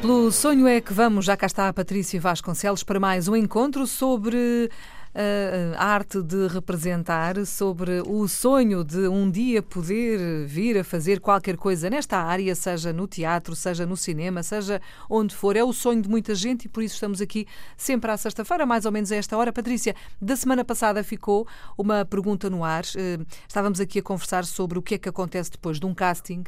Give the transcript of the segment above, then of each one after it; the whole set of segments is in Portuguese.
Pelo sonho é que vamos, já cá está a Patrícia Vasconcelos para mais um encontro sobre uh, a arte de representar, sobre o sonho de um dia poder vir a fazer qualquer coisa nesta área, seja no teatro, seja no cinema, seja onde for. É o sonho de muita gente e por isso estamos aqui sempre à sexta-feira, mais ou menos a esta hora. Patrícia, da semana passada ficou uma pergunta no ar. Uh, estávamos aqui a conversar sobre o que é que acontece depois de um casting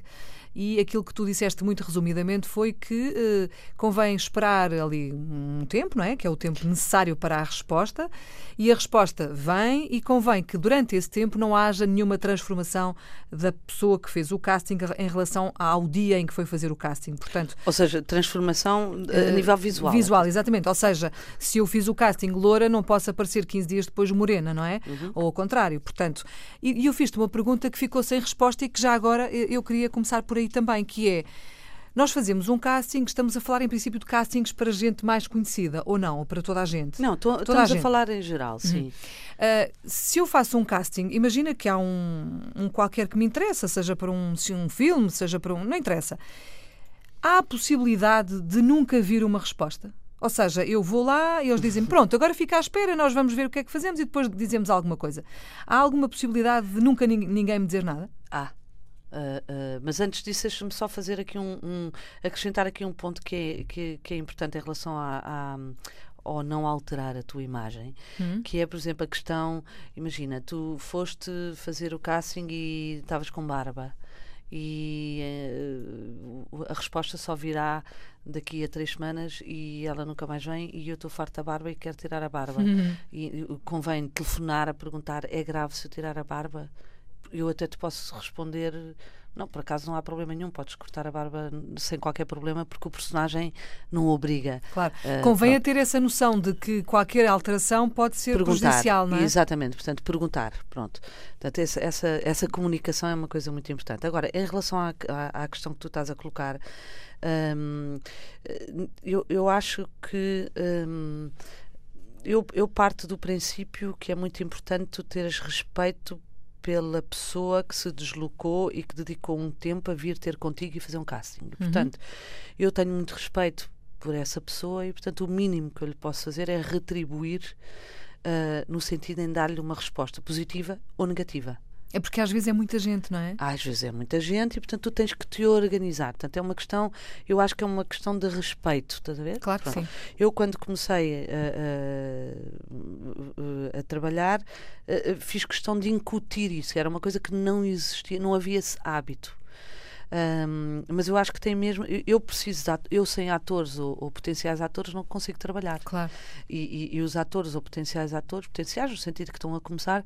e aquilo que tu disseste muito resumidamente foi que eh, convém esperar ali um tempo, não é? Que é o tempo necessário para a resposta, e a resposta vem e convém que durante esse tempo não haja nenhuma transformação da pessoa que fez o casting em relação ao dia em que foi fazer o casting. Portanto, ou seja, transformação a uh, nível visual. Visual, exatamente. Ou seja, se eu fiz o casting loura, não posso aparecer 15 dias depois morena, não é? Uhum. Ou ao contrário. Portanto, e, e eu fiz-te uma pergunta que ficou sem resposta e que já agora eu queria começar por aí aí também, que é nós fazemos um casting, estamos a falar em princípio de castings para gente mais conhecida, ou não, ou para toda a gente? Não, to, toda estamos a, a, falar em geral, uhum. sim. Uh, se eu faço um casting, imagina que há um, um, qualquer que me interessa, seja para um, um filme, seja para um. não interessa. Há a possibilidade de nunca vir uma resposta? Ou seja, eu vou lá e eles dizem: pronto, agora fica à espera, nós vamos ver o que é que fazemos e depois dizemos alguma coisa. Há alguma possibilidade de nunca ninguém me dizer nada? Há. Ah. Uh, uh, mas antes disso, deixa-me só fazer aqui um, um, acrescentar aqui um ponto que é, que, que é importante em relação a, a ou não alterar a tua imagem, hum. que é, por exemplo, a questão, imagina, tu foste fazer o casting e estavas com barba e uh, a resposta só virá daqui a três semanas e ela nunca mais vem e eu estou farta da barba e quero tirar a barba. Hum. E, e convém telefonar a perguntar, é grave se eu tirar a barba? Eu até te posso responder não, por acaso não há problema nenhum, podes cortar a barba sem qualquer problema, porque o personagem não obriga. Claro. Uh, Convém a ter essa noção de que qualquer alteração pode ser prejudicial, não é? Exatamente, portanto, perguntar. Pronto. Portanto, essa, essa, essa comunicação é uma coisa muito importante. Agora, em relação à, à, à questão que tu estás a colocar, hum, eu, eu acho que. Hum, eu, eu parto do princípio que é muito importante tu teres respeito pela pessoa que se deslocou e que dedicou um tempo a vir ter contigo e fazer um casting. Uhum. Portanto, eu tenho muito respeito por essa pessoa e, portanto, o mínimo que eu lhe posso fazer é retribuir uh, no sentido em dar-lhe uma resposta positiva ou negativa. É porque às vezes é muita gente, não é? Às vezes é muita gente e, portanto, tu tens que te organizar. Portanto, é uma questão, eu acho que é uma questão de respeito, estás a ver? Claro que sim. Eu, quando comecei a, a, a trabalhar, fiz questão de incutir isso. Era uma coisa que não existia, não havia esse hábito. Um, mas eu acho que tem mesmo. Eu preciso, eu sem atores ou, ou, potenciais atores não consigo trabalhar. Claro. E, e, e, os atores ou potenciais atores, potenciais no sentido que estão a começar,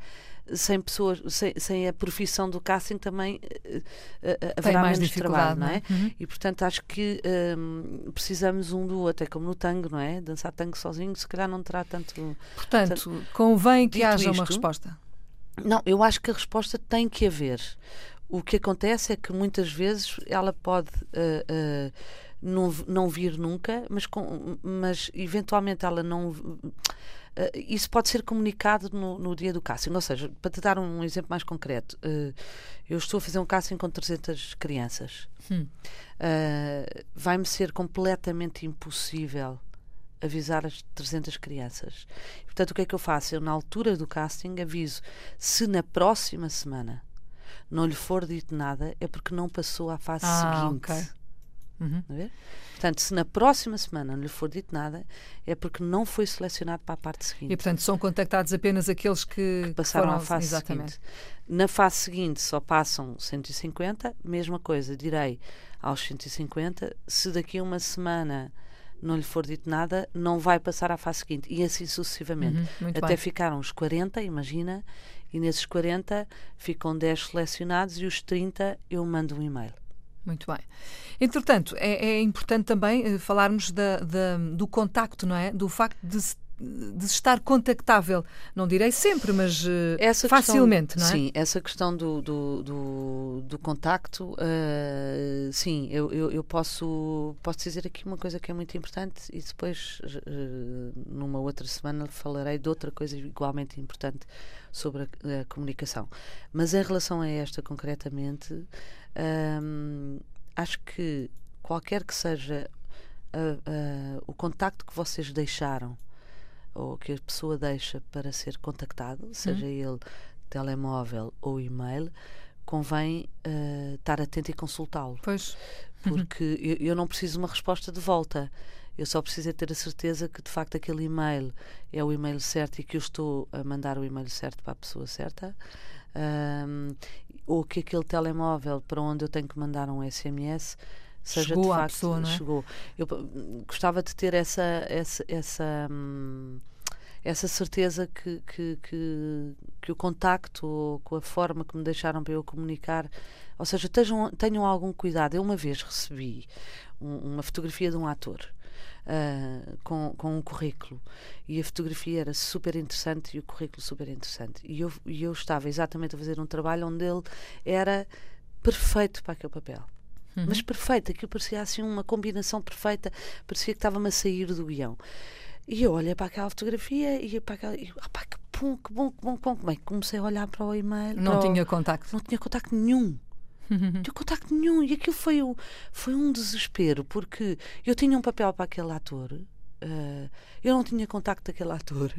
sem pessoas, sem, sem a profissão do casting também uh, uh, haverá mais menos trabalho, não é? Não é? Uhum. E portanto acho que um, precisamos um do outro, é como no tango, não é? Dançar tango sozinho, se calhar não terá tanto. Portanto, tanto, convém que haja isto, uma resposta. Não, eu acho que a resposta tem que haver. O que acontece é que muitas vezes ela pode uh, uh, não, não vir nunca, mas, com, mas eventualmente ela não. Uh, isso pode ser comunicado no, no, dia do casting. Ou seja, para te dar um exemplo mais concreto, eu estou a fazer um casting com 300 crianças. Hum. Vai-me ser completamente impossível avisar as 300 crianças. Portanto, o que é que eu faço? Eu, na altura do casting, aviso se na próxima semana não lhe for dito nada, é porque não passou à fase ah, seguinte. Okay. Uhum. Portanto, se na próxima semana não lhe for dito nada, é porque não foi selecionado para a parte seguinte. E, portanto, são contactados apenas aqueles que, que passaram à fase Exatamente. seguinte. Na fase seguinte só passam 150, mesma coisa, direi aos 150, se daqui a uma semana não lhe for dito nada, não vai passar à fase seguinte. E assim sucessivamente. Uhum, Até bem. ficaram os 40, imagina, e nesses 40 ficam 10 selecionados e os 30 eu mando um e-mail. Muito bem. Entretanto, é, é importante também eh, falarmos da, da, do contacto, não é? Do facto de se de estar contactável, não direi sempre, mas eh, essa facilmente, questão, não é? Sim, essa questão do, do, do, do contacto, uh, sim, eu, eu, eu, posso, posso dizer aqui uma coisa que é muito importante e depois, uh, numa outra semana, falarei de outra coisa igualmente importante sobre a, a comunicação. Mas em relação a esta concretamente, um, acho que qualquer que seja o contacto que vocês deixaram ou que a pessoa deixa para ser contactado, seja hum. ele telemóvel ou e-mail, convém uh, estar atento e consultá-lo. Pois. Porque eu, eu, não preciso de uma resposta de volta. Eu só preciso é ter a certeza que de facto aquele e-mail é o e-mail certo e que eu estou a mandar o e-mail certo para a pessoa certa. Um, ou que aquele telemóvel para onde eu tenho que mandar um SMS seja chegou de facto, pessoa, não é? chegou. Eu gostava de ter essa essa essa, hum, essa certeza que, que, que, que, o contacto com a forma que me deixaram para eu comunicar, ou seja, tenham, tenham algum cuidado. Eu uma vez recebi um, uma fotografia de um ator uh, com, com um currículo. E a fotografia era super interessante e o currículo super interessante. E eu, e eu estava exatamente a fazer um trabalho onde ele era perfeito para aquele papel. Uhum. Mas perfeito, aquilo parecia assim uma combinação perfeita, parecia que estava-me a sair do guião. E eu olhei para aquela fotografia e para aquela. E, opa, que bom, que bom, que bom, que bom. Bem, comecei a olhar para o e-mail. Não tinha o... contacto. Não tinha contacto nenhum. Não tinha contacto nenhum. E aquilo foi, o, foi um desespero, porque eu tinha um papel para aquele ator. Uh, eu não tinha contacto daquele ator,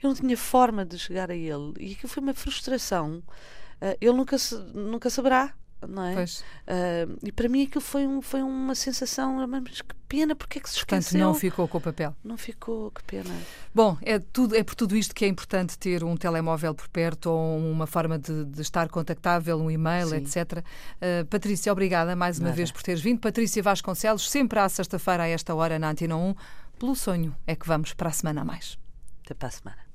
eu não tinha forma de chegar a ele, e aquilo foi uma frustração. Uh, ele nunca, nunca saberá não é? Uh, e para mim aquilo foi, um, foi uma sensação, mas que pena, porque é que se esqueceu? Portanto, não ficou com o papel. Não ficou, que pena. Bom, é, tudo, é por tudo isto que é importante ter um telemóvel por perto ou uma forma de, de estar contactável, um e-mail, Sim. etc. Uh, Patrícia, obrigada mais uma Nada. vez por teres vindo. Patrícia Vasconcelos, sempre à sexta-feira, a esta hora, na Antena 1. Pelo sonho é que vamos para a semana a mais. Até para a semana.